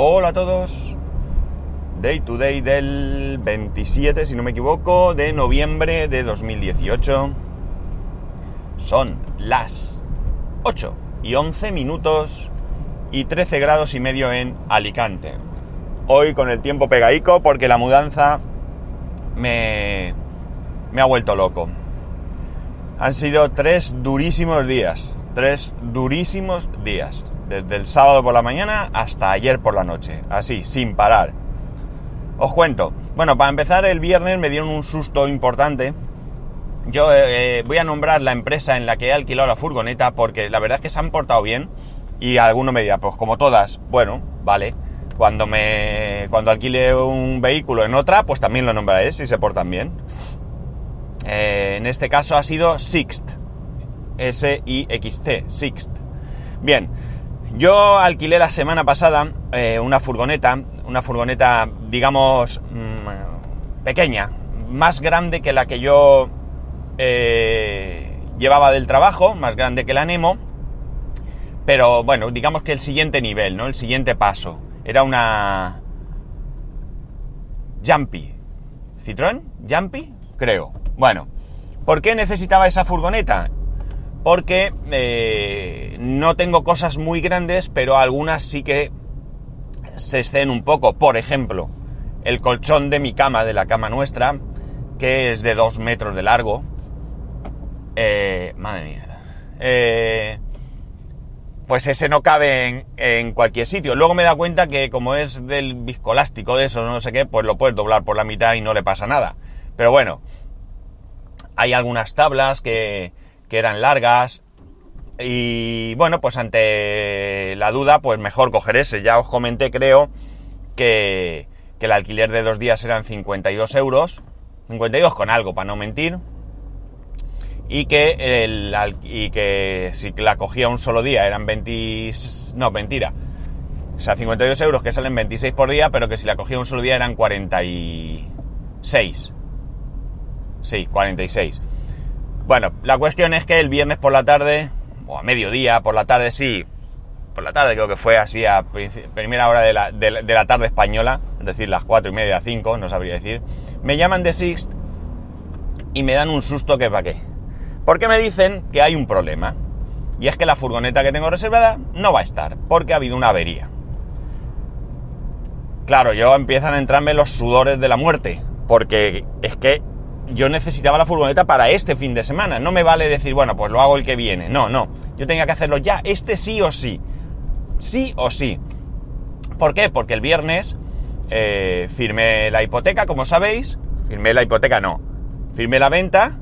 Hola a todos. Day to day del 27, si no me equivoco, de noviembre de 2018. Son las 8 y 11 minutos y 13 grados y medio en Alicante. Hoy con el tiempo pegaico porque la mudanza me, me ha vuelto loco. Han sido tres durísimos días. Tres durísimos días. Desde el sábado por la mañana hasta ayer por la noche. Así, sin parar. Os cuento. Bueno, para empezar, el viernes me dieron un susto importante. Yo eh, voy a nombrar la empresa en la que he alquilado la furgoneta porque la verdad es que se han portado bien. Y alguno me dirá, pues como todas, bueno, vale. Cuando me. Cuando alquile un vehículo en otra, pues también lo nombraré si se portan bien. Eh, en este caso ha sido Sixt. S-I-X-T, Sixt. Bien, yo alquilé la semana pasada eh, una furgoneta, una furgoneta, digamos, mmm, pequeña, más grande que la que yo eh, llevaba del trabajo, más grande que la Nemo, pero bueno, digamos que el siguiente nivel, ¿no? El siguiente paso. Era una Jumpy. ¿Citroën? ¿Jumpy? Creo. Bueno, ¿por qué necesitaba esa furgoneta? Porque eh, no tengo cosas muy grandes, pero algunas sí que se exceden un poco. Por ejemplo, el colchón de mi cama, de la cama nuestra, que es de dos metros de largo. Eh, madre mía. Eh, pues ese no cabe en, en, cualquier sitio. Luego me da cuenta que como es del viscolástico de eso, no sé qué, pues lo puedes doblar por la mitad y no le pasa nada. Pero bueno, hay algunas tablas que, que eran largas y bueno, pues ante la duda, pues mejor coger ese. Ya os comenté, creo, que, que el alquiler de dos días eran 52 euros, 52 con algo, para no mentir, y que, el, y que si la cogía un solo día eran 20... No, mentira. O sea, 52 euros que salen 26 por día, pero que si la cogía un solo día eran 46. Sí, 46. Bueno, la cuestión es que el viernes por la tarde, o a mediodía, por la tarde sí, por la tarde creo que fue así a primera hora de la, de, de la tarde española, es decir, las 4 y media, 5, no sabría decir, me llaman de Sixt y me dan un susto que para qué. Porque me dicen que hay un problema. Y es que la furgoneta que tengo reservada no va a estar, porque ha habido una avería. Claro, yo empiezan a entrarme los sudores de la muerte, porque es que yo necesitaba la furgoneta para este fin de semana. No me vale decir, bueno, pues lo hago el que viene. No, no. Yo tenía que hacerlo ya, este sí o sí. Sí o sí. ¿Por qué? Porque el viernes eh, firmé la hipoteca, como sabéis. Firmé la hipoteca, no. Firmé la venta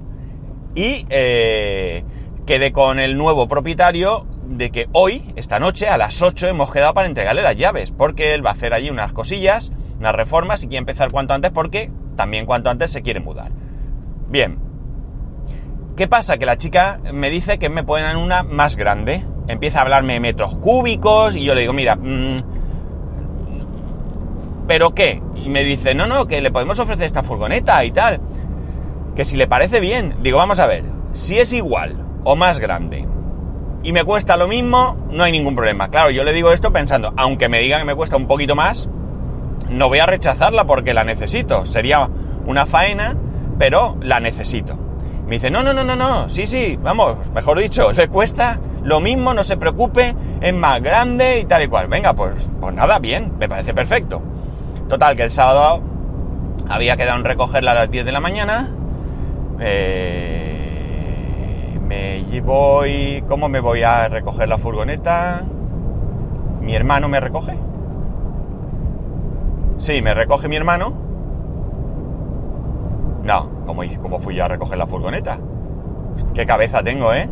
y eh, quedé con el nuevo propietario de que hoy, esta noche, a las 8 hemos quedado para entregarle las llaves. Porque él va a hacer allí unas cosillas, unas reformas y quiere empezar cuanto antes porque también cuanto antes se quiere mudar. Bien. ¿Qué pasa? Que la chica me dice que me ponen una más grande. Empieza a hablarme de metros cúbicos y yo le digo, mira, mmm, ¿pero qué? Y me dice, no, no, que le podemos ofrecer esta furgoneta y tal. Que si le parece bien. Digo, vamos a ver, si es igual o más grande y me cuesta lo mismo, no hay ningún problema. Claro, yo le digo esto pensando, aunque me diga que me cuesta un poquito más, no voy a rechazarla porque la necesito. Sería una faena pero la necesito. Me dice, no, no, no, no, no, sí, sí, vamos, mejor dicho, le cuesta lo mismo, no se preocupe, es más grande y tal y cual. Venga, pues, pues nada, bien, me parece perfecto. Total, que el sábado había quedado en recogerla a las 10 de la mañana. Eh, me voy... ¿Cómo me voy a recoger la furgoneta? ¿Mi hermano me recoge? Sí, me recoge mi hermano no, ¿cómo, ¿cómo fui yo a recoger la furgoneta? ¿Qué cabeza tengo, eh?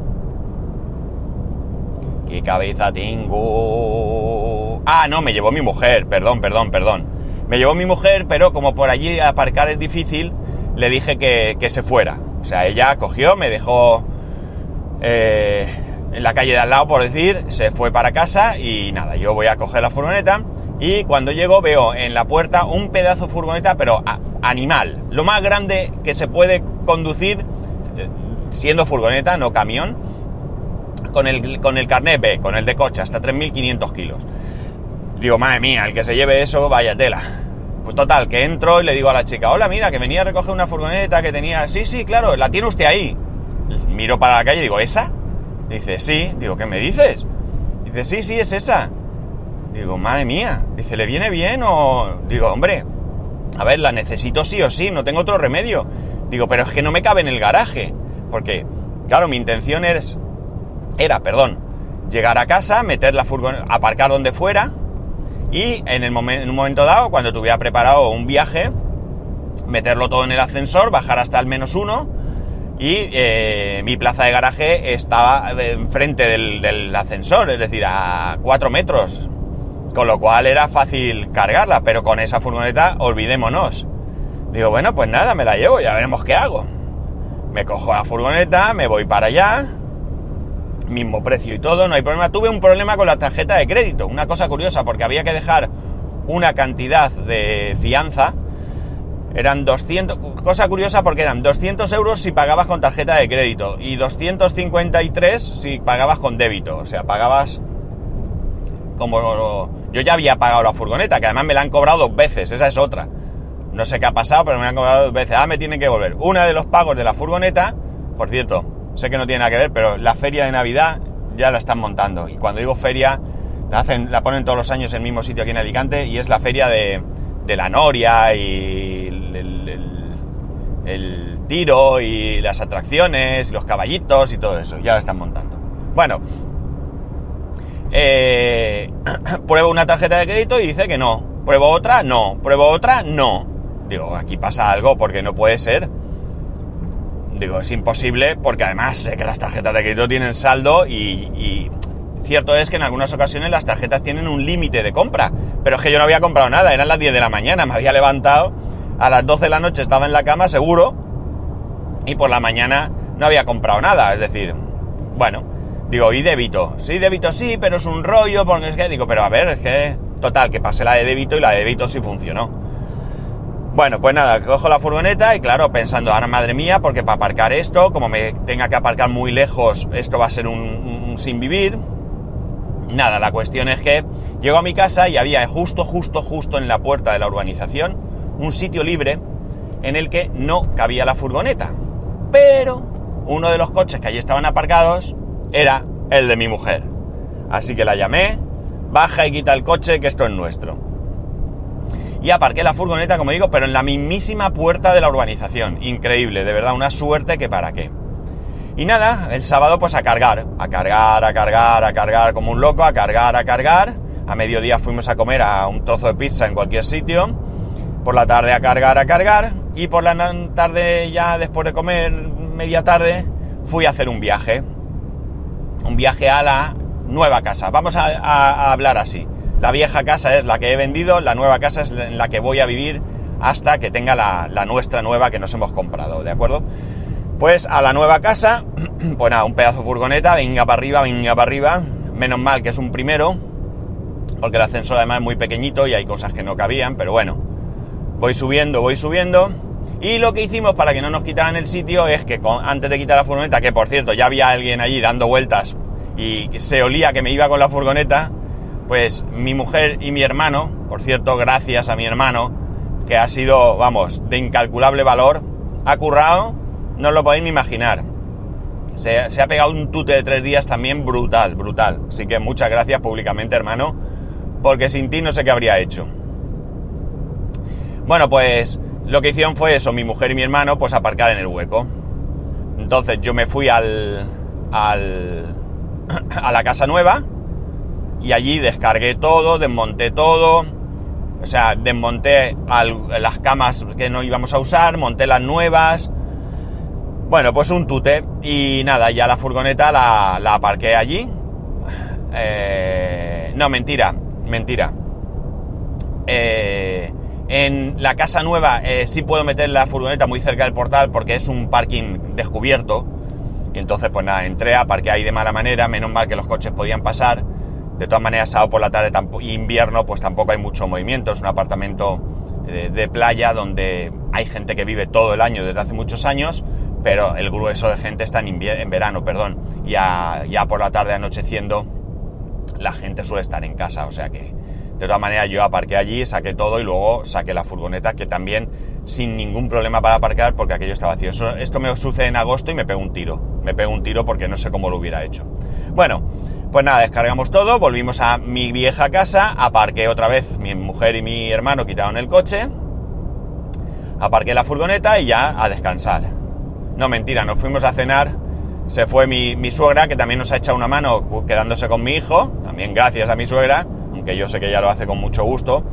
¿Qué cabeza tengo? Ah, no, me llevó mi mujer, perdón, perdón, perdón. Me llevó mi mujer, pero como por allí aparcar es difícil, le dije que, que se fuera. O sea, ella cogió, me dejó eh, en la calle de al lado, por decir, se fue para casa y nada, yo voy a coger la furgoneta y cuando llego veo en la puerta un pedazo de furgoneta, pero animal, lo más grande que se puede conducir eh, siendo furgoneta, no camión, con el, con el carnet B, con el de coche, hasta 3.500 kilos. Digo, madre mía, el que se lleve eso, vaya tela. Pues total, que entro y le digo a la chica, hola, mira, que venía a recoger una furgoneta que tenía... Sí, sí, claro, la tiene usted ahí. Miro para la calle y digo, ¿esa? Dice, sí. Digo, ¿qué me dices? Dice, sí, sí, es esa. Digo, madre mía. Dice, ¿le viene bien o...? Digo, hombre, a ver, la necesito sí o sí, no tengo otro remedio. Digo, pero es que no me cabe en el garaje. Porque, claro, mi intención es... Era, perdón, llegar a casa, meter la furgoneta, aparcar donde fuera y en, el en un momento dado, cuando tuviera preparado un viaje, meterlo todo en el ascensor, bajar hasta el menos uno y eh, mi plaza de garaje estaba enfrente del, del, ascensor, es decir, a cuatro metros. Con lo cual era fácil cargarla, pero con esa furgoneta olvidémonos. Digo, bueno, pues nada, me la llevo, ya veremos qué hago. Me cojo la furgoneta, me voy para allá, mismo precio y todo, no hay problema. Tuve un problema con la tarjeta de crédito, una cosa curiosa, porque había que dejar una cantidad de fianza eran 200, cosa curiosa porque eran 200 euros si pagabas con tarjeta de crédito y 253 si pagabas con débito. O sea, pagabas como... Yo ya había pagado la furgoneta, que además me la han cobrado dos veces, esa es otra. No sé qué ha pasado, pero me la han cobrado dos veces. Ah, me tienen que volver. Una de los pagos de la furgoneta, por cierto, sé que no tiene nada que ver, pero la feria de Navidad ya la están montando. Y cuando digo feria, la, hacen, la ponen todos los años en el mismo sitio aquí en Alicante y es la feria de, la Noria y el tiro y las atracciones, y los caballitos y todo eso. Ya lo están montando. Bueno, eh, pruebo una tarjeta de crédito y dice que no. Pruebo otra, no. Pruebo otra, no. Digo, aquí pasa algo porque no puede ser. Digo, es imposible porque además sé que las tarjetas de crédito tienen saldo y, y cierto es que en algunas ocasiones las tarjetas tienen un límite de compra. Pero es que yo no había comprado nada, eran las 10 de la mañana, me había levantado a las 12 de la noche estaba en la cama seguro y por la mañana no había comprado nada. Es decir, bueno, digo, ¿y débito? Sí, débito sí, pero es un rollo porque es que digo, pero a ver, es que total, que pasé la de débito y la de débito sí funcionó. Bueno, pues nada, cojo la furgoneta y claro, pensando, ahora madre mía, porque para aparcar esto, como me tenga que aparcar muy lejos, esto va a ser un sin vivir. Nada, la cuestión es que llego a mi casa y había justo, justo, justo en la puerta de la urbanización un sitio libre en el que no cabía la furgoneta. Pero uno de los coches que allí estaban aparcados era el de mi mujer. Así que la llamé, baja y quita el coche, que esto es nuestro. Y aparqué la furgoneta, como digo, pero en la mismísima puerta de la urbanización. Increíble, de verdad, una suerte que para qué. Y nada, el sábado pues a cargar, a cargar, a cargar, a cargar como un loco, a cargar, a cargar. A mediodía fuimos a comer a un trozo de pizza en cualquier sitio por la tarde a cargar, a cargar, y por la tarde ya después de comer, media tarde, fui a hacer un viaje. Un viaje a la nueva casa. Vamos a, hablar así. La vieja casa es la que he vendido, la nueva casa es en la que voy a vivir hasta que tenga la, nuestra nueva que nos hemos comprado, ¿de acuerdo? Pues a la nueva casa, pues nada, un pedazo de furgoneta, venga para arriba, venga para arriba. Menos mal que es un primero, porque el ascensor además es muy pequeñito y hay cosas que no cabían, pero bueno, Voy subiendo, voy subiendo. Y lo que hicimos para que no nos quitaran el sitio es que antes de quitar la furgoneta, que por cierto ya había alguien allí dando vueltas y se olía que me iba con la furgoneta, pues mi mujer y mi hermano, por cierto, gracias a mi hermano, que ha sido, vamos, de incalculable valor, ha currado, no os lo podéis ni imaginar. Se, se, ha pegado un tute de tres días también brutal, brutal. Así que muchas gracias públicamente, hermano, porque sin ti no sé qué habría hecho. Bueno, pues lo que hicieron fue eso, mi mujer y mi hermano, pues aparcar en el hueco. Entonces yo me fui al, al a la casa nueva y allí descargué todo, desmonté todo, o sea, desmonté las camas que no íbamos a usar, monté las nuevas. Bueno, pues un tute y nada, ya la furgoneta la, la aparqué allí. Eh, no, mentira, mentira. Eh, en la casa nueva eh, sí puedo meter la furgoneta muy cerca del portal porque es un parking descubierto. Y entonces, pues nada, entré, aparqué ahí de mala manera, menos mal que los coches podían pasar. De todas maneras, sábado por la tarde, invierno, pues tampoco hay mucho movimiento. Es un apartamento de, playa donde hay gente que vive todo el año desde hace muchos años, pero el grueso de gente está en, en verano, perdón. Ya, ya por la tarde anocheciendo, la gente suele estar en casa, o sea que De todas maneras, yo aparqué allí, saqué todo y luego saqué la furgoneta, que también sin ningún problema para aparcar porque aquello está vacío. esto me sucede en agosto y me pego un tiro. Me pego un tiro porque no sé cómo lo hubiera hecho. Bueno, pues nada, descargamos todo, volvimos a mi vieja casa, aparqué otra vez, mi mujer y mi hermano quitaron el coche, aparqué la furgoneta y ya a descansar. No, mentira, nos fuimos a cenar, se fue mi, mi suegra, que también nos ha echado una mano quedándose con mi hijo, también gracias a mi suegra, aunque yo sé que ella lo hace con mucho gusto.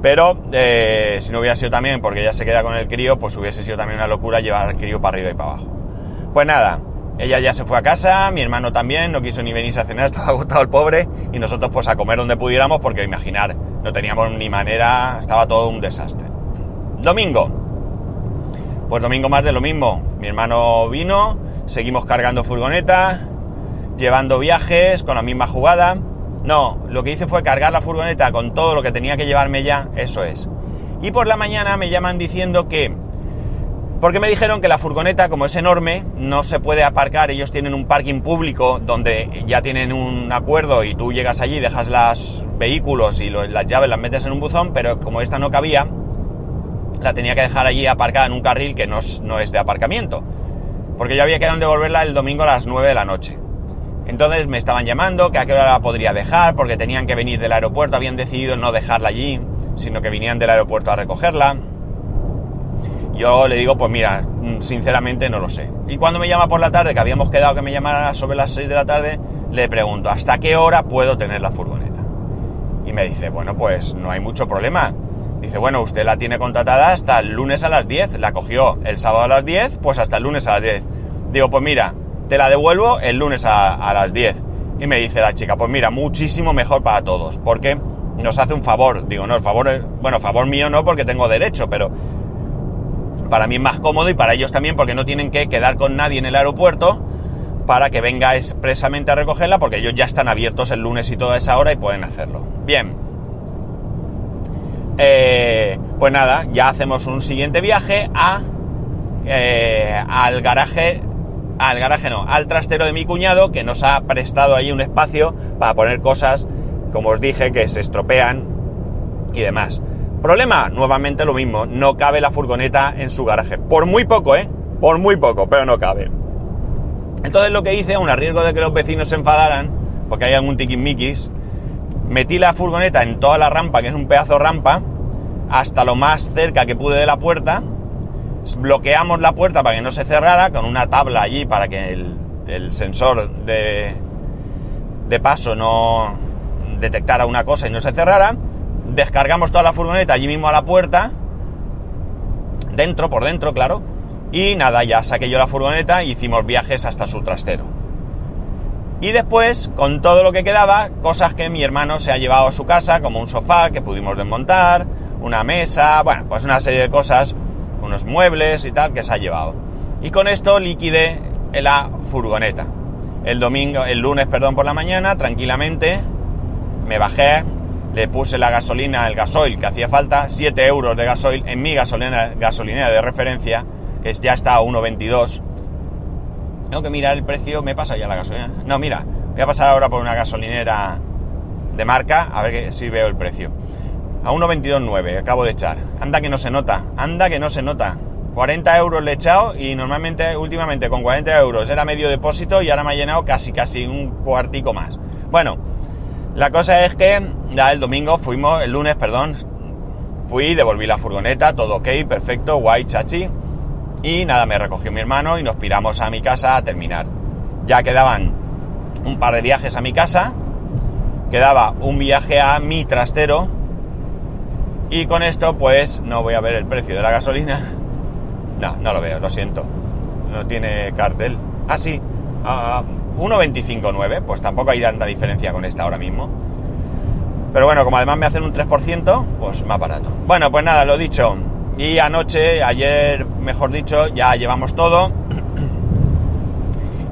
Pero eh, si no hubiera sido también porque ella se queda con el crío, pues hubiese sido también una locura llevar al crío para arriba y para abajo. Pues nada, ella ya se fue a casa, mi hermano también, no quiso ni venirse a cenar, estaba agotado el pobre, y nosotros pues a comer donde pudiéramos, porque imaginar, no teníamos ni manera, estaba todo un desastre. Domingo. Pues domingo más de lo mismo. Mi hermano vino, seguimos cargando furgoneta, llevando viajes con la misma jugada. No, lo que hice fue cargar la furgoneta con todo lo que tenía que llevarme ya, eso es. Y por la mañana me llaman diciendo que... Porque me dijeron que la furgoneta, como es enorme, no se puede aparcar. Ellos tienen un parking público donde ya tienen un acuerdo y tú llegas allí, dejas los vehículos y las llaves las metes en un buzón, pero como esta no cabía, la tenía que dejar allí aparcada en un carril que no es, de aparcamiento. Porque yo había quedado en devolverla el domingo a las 9 de la noche. Entonces me estaban llamando, que a qué hora la podría dejar, porque tenían que venir del aeropuerto, habían decidido no dejarla allí, sino que vinieran del aeropuerto a recogerla. Yo le digo, pues mira, mm, sinceramente no lo sé. Y cuando me llama por la tarde, que habíamos quedado que me llamara sobre las 6 de la tarde, le pregunto, ¿hasta qué hora puedo tener la furgoneta? Y me dice, bueno, pues no hay mucho problema. Dice, bueno, usted la tiene contratada hasta el lunes a las 10. La cogió el sábado a las 10, pues hasta el lunes a las 10. Digo, pues mira, te la devuelvo el lunes a, las 10. Y me dice la chica, pues mira, muchísimo mejor para todos, porque nos hace un favor. Digo, no, el favor, bueno, favor mío no porque tengo derecho, pero para mí es más cómodo y para ellos también porque no tienen que quedar con nadie en el aeropuerto para que venga expresamente a recogerla porque ellos ya están abiertos el lunes y toda esa hora y pueden hacerlo. Bien. Eh, pues nada, ya hacemos un siguiente viaje a, eh, al garaje al garaje no, al trastero de mi cuñado que nos ha prestado ahí un espacio para poner cosas, como os dije, que se estropean y demás. Problema, nuevamente lo mismo, no cabe la furgoneta en su garaje. Por muy poco, ¿eh? Por muy poco, pero no cabe. Entonces lo que hice, a un riesgo de que los vecinos se enfadaran, porque hay algún tiquismiquis, metí la furgoneta en toda la rampa, que es un pedazo rampa, hasta lo más cerca que pude de la puerta, bloqueamos la puerta para que no se cerrara con una tabla allí para que el, sensor de paso no detectara una cosa y no se cerrara. Descargamos toda la furgoneta allí mismo a la puerta, dentro, por dentro, claro. Y nada, ya saqué yo la furgoneta y hicimos viajes hasta su trastero. Y después, con todo lo que quedaba, cosas que mi hermano se ha llevado a su casa, como un sofá que pudimos desmontar, una mesa, bueno, pues una serie de cosas unos muebles y tal que se ha llevado. Y con esto liquidé la furgoneta. El domingo, el lunes, perdón, por la mañana, tranquilamente, me bajé, le puse la gasolina, el gasoil que hacía falta, 7 euros de gasoil en mi gasolina, gasolinera de referencia, que ya está a 1,22. Tengo que mirar el precio, me pasa ya la gasolina. No, mira, voy a pasar ahora por una gasolinera de marca, a ver si veo el precio. A 1,22,9 acabo de echar. Anda que no se nota, anda que no se nota. 40 euros le he echado y normalmente, últimamente con 40 euros era medio depósito y ahora me ha llenado casi, casi un cuartico más. Bueno, la cosa es que ya el domingo fuimos, el lunes, perdón, fui, devolví la furgoneta, todo ok, perfecto, guay, chachi. Y nada, me recogió mi hermano y nos piramos a mi casa a terminar. Ya quedaban un par de viajes a mi casa, quedaba un viaje a mi trastero, y con esto, pues no voy a ver el precio de la gasolina. No, no lo veo, lo siento. No tiene cartel. Ah, sí. 1.25.9. Pues tampoco hay tanta diferencia con esta ahora mismo. Pero bueno, como además me hacen un 3%, pues más barato. Bueno, pues nada, lo dicho. Y anoche, ayer, mejor dicho, ya llevamos todo.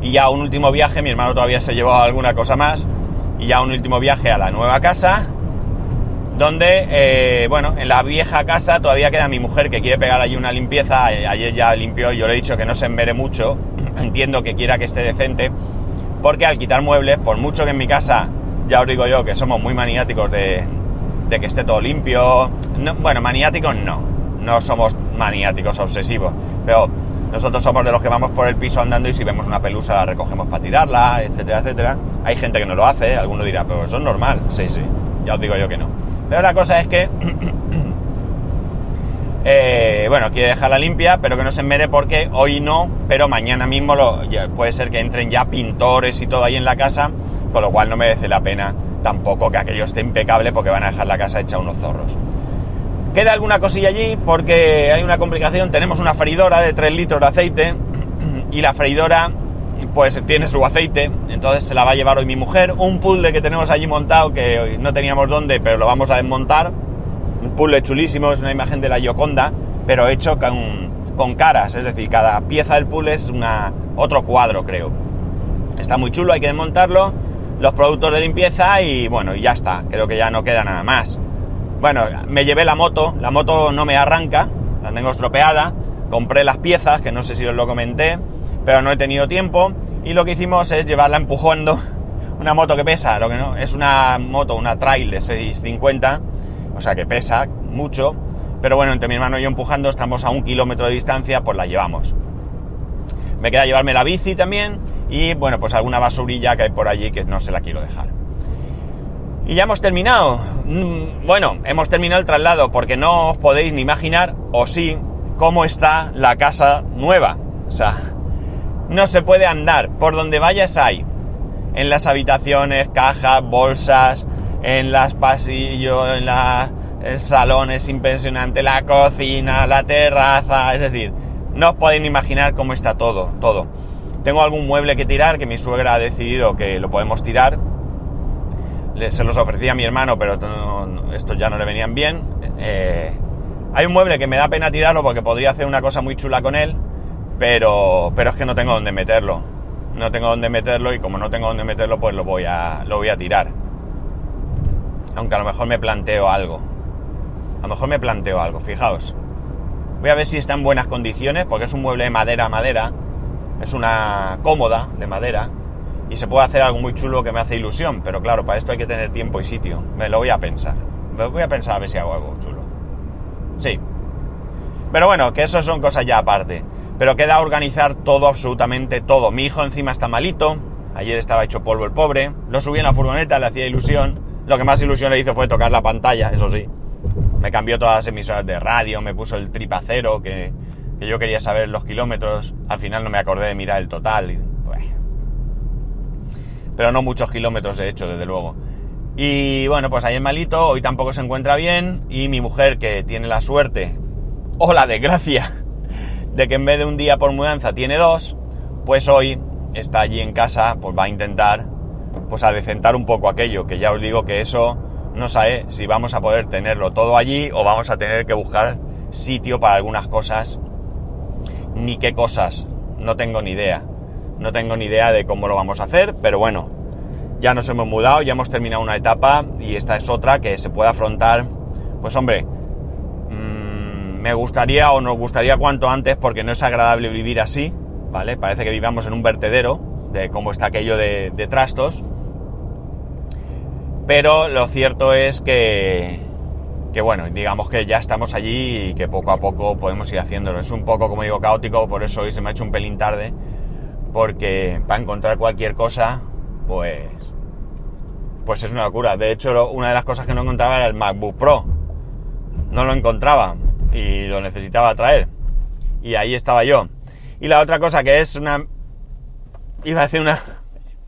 Y ya un último viaje, mi hermano todavía se llevó alguna cosa más. Y ya un último viaje a la nueva casa donde, eh, bueno, en la vieja casa todavía queda mi mujer que quiere pegar allí una limpieza, ayer ya limpió, yo le he dicho que no se envere mucho, entiendo que quiera que esté decente, porque al quitar muebles, por mucho que en mi casa, ya os digo yo que somos muy maniáticos de, que esté todo limpio. bueno, maniáticos no, no somos maniáticos obsesivos, pero nosotros somos de los que vamos por el piso andando y si vemos una pelusa la recogemos para tirarla, etcétera, etcétera. Hay gente que no lo hace, alguno dirá, pero eso es normal. Sí, sí, ya os digo yo que no. Pero la cosa es que, eh, bueno, quiere dejarla limpia, pero que no se mere porque hoy no, pero mañana mismo puede ser que entren ya pintores y todo ahí en la casa, con lo cual no merece la pena tampoco que aquello esté impecable porque van a dejar la casa hecha unos zorros. Queda alguna cosilla allí porque hay una complicación. Tenemos una freidora de 3 litros de aceite y la freidora pues tiene su aceite, entonces se la va a llevar hoy mi mujer. Un puzzle que tenemos allí montado que no teníamos dónde, pero lo vamos a desmontar. Un puzzle chulísimo, es una imagen de la Yoconda, pero hecho con, con caras, es decir, cada pieza del puzzle es una, otro cuadro, creo. Está muy chulo, hay que desmontarlo. Los productos de limpieza y bueno, ya está, creo que ya no queda nada más. Bueno, me llevé la moto, la moto no me arranca, la tengo estropeada, compré las piezas, que no sé si os lo comenté, pero no he tenido tiempo, y lo que hicimos es llevarla empujando, una moto que pesa, lo que no, es una moto, una trail de 650, o sea que pesa mucho, pero bueno, entre mi hermano y yo empujando, estamos a un kilómetro de distancia, pues la llevamos. Me queda llevarme la bici también, y bueno, pues alguna basurilla que hay por allí que no se la quiero dejar. Y ya hemos terminado. Mm, bueno, hemos terminado el traslado porque no os podéis ni imaginar, o sí, cómo está la casa nueva. O sea, no se puede andar. Por donde vayas hay. En las habitaciones, cajas, bolsas, en las pasillos, en los salones impresionante, la cocina, la terraza. Es decir, no os podéis imaginar cómo está todo, todo. Tengo algún mueble que tirar que mi suegra ha decidido que lo podemos tirar se los ofrecía a mi hermano, pero estos ya no le venían bien. Eh, hay un mueble que me da pena tirarlo porque podría hacer una cosa muy chula con él, pero, pero es que no tengo dónde meterlo. No tengo dónde meterlo y como no tengo dónde meterlo, pues lo voy a, lo voy a tirar. Aunque a lo mejor me planteo algo. A lo mejor me planteo algo, fijaos. Voy a ver si está en buenas condiciones, porque es un mueble de madera a madera. Es una cómoda de madera y se puede hacer algo muy chulo que me hace ilusión, pero claro, para esto hay que tener tiempo y sitio. Me lo voy a pensar. Me voy a pensar a ver si hago algo chulo. Sí. Pero bueno, que eso son cosas ya aparte. Pero queda organizar todo, absolutamente todo. Mi hijo encima está malito. Ayer estaba hecho polvo el pobre. Lo subí en la furgoneta, le hacía ilusión. Lo que más ilusión le hizo fue tocar la pantalla, eso sí. Me cambió todas las emisoras de radio, me puso el tripacero, que, que yo quería saber los kilómetros. Al final no me acordé de mirar el total pero no muchos kilómetros de hecho, desde luego. Y bueno, pues ahí es malito, hoy tampoco se encuentra bien y mi mujer que tiene la suerte o la desgracia de que en vez de un día por mudanza tiene dos, pues hoy está allí en casa, pues va a intentar pues adecentar un poco aquello, que ya os digo que eso no sé si vamos a poder tenerlo todo allí o vamos a tener que buscar sitio para algunas cosas, ni qué cosas, no tengo ni idea. No tengo ni idea de cómo lo vamos a hacer, pero bueno, ya nos hemos mudado, ya hemos terminado una etapa y esta es otra que se puede afrontar. Pues hombre, mm, me gustaría o nos gustaría cuanto antes porque no es agradable vivir así, ¿vale? Parece que vivamos en un vertedero de cómo está aquello de, trastos. Pero lo cierto es que, que bueno, digamos que ya estamos allí y que poco a poco podemos ir haciéndolo. Es un poco, como digo, caótico, por eso hoy se me ha hecho un pelín tarde porque para encontrar cualquier cosa, pues, pues es una locura. De hecho, una de las cosas que no encontraba era el MacBook Pro. No lo encontraba y lo necesitaba traer. Y ahí estaba yo. Y la otra cosa que es una, iba a decir una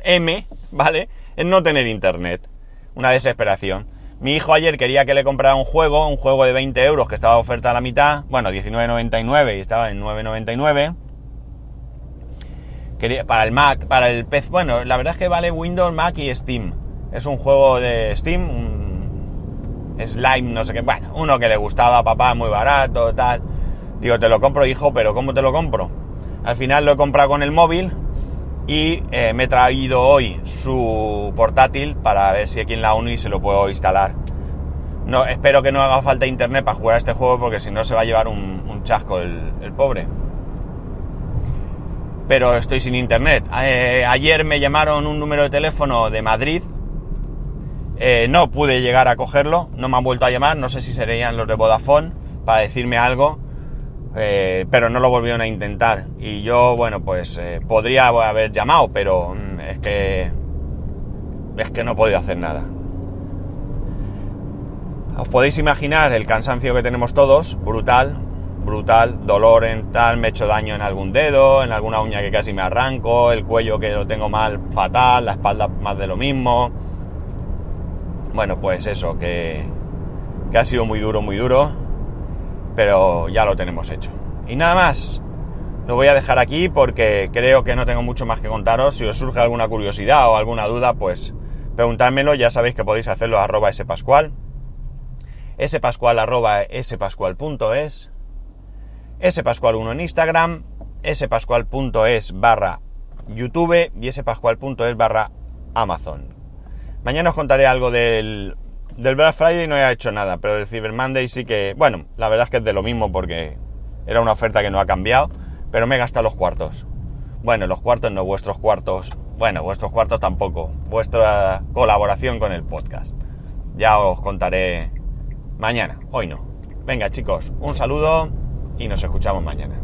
M, ¿vale? Es no tener internet. Una desesperación. Mi hijo ayer quería que le comprara un juego, un juego de 20 euros que estaba oferta a la mitad, bueno, 19.99 y estaba en 9.99 para el Mac, para el PC. Bueno, la verdad es que vale Windows, Mac y Steam. Es un juego de Steam, un Slime, no sé qué. Bueno, uno que le gustaba a papá, muy barato, tal. Digo, te lo compro, hijo, pero ¿cómo te lo compro? Al final lo he comprado con el móvil y eh, me he traído hoy su portátil para ver si aquí en la Uni se lo puedo instalar. Espero que no haga falta internet para jugar a este juego porque si no se va a llevar un, chasco el pobre. Pero estoy sin internet. Eh, ayer me llamaron un número de teléfono de Madrid. Eh, no pude llegar a cogerlo, no me han vuelto a llamar, no sé si serían los de Vodafone para decirme algo, eh, pero no lo volvieron a intentar. Y yo, bueno, pues eh, podría haber llamado, pero mm, es que es que no he podido hacer nada. Os podéis imaginar el cansancio que tenemos todos, brutal, brutal, dolor en tal, me he hecho daño en algún dedo, en alguna uña que casi me arranco, el cuello que lo tengo mal, fatal, la espalda más de lo mismo. Bueno, pues eso, que, que ha sido muy duro, muy duro, pero ya lo tenemos hecho. Y nada más, lo voy a dejar aquí porque creo que no tengo mucho más que contaros. Si os surge alguna curiosidad o alguna duda, pues preguntármelo, ya sabéis que podéis hacerlo a arroba spascual, spascual.es, spascual1 en Instagram, spascual.es barra YouTube y spascual.es barra Amazon. Mañana os contaré algo del, del Black Friday, no he hecho nada, pero del Cyber Monday sí que, bueno, la verdad es que es de lo mismo porque era una oferta que no ha cambiado, pero me he gastado los cuartos. Bueno, los cuartos no, vuestros cuartos bueno, vuestros cuartos tampoco. Vuestra colaboración con el podcast. Ya os contaré mañana. Hoy no. Venga chicos, un saludo y nos escuchamos mañana.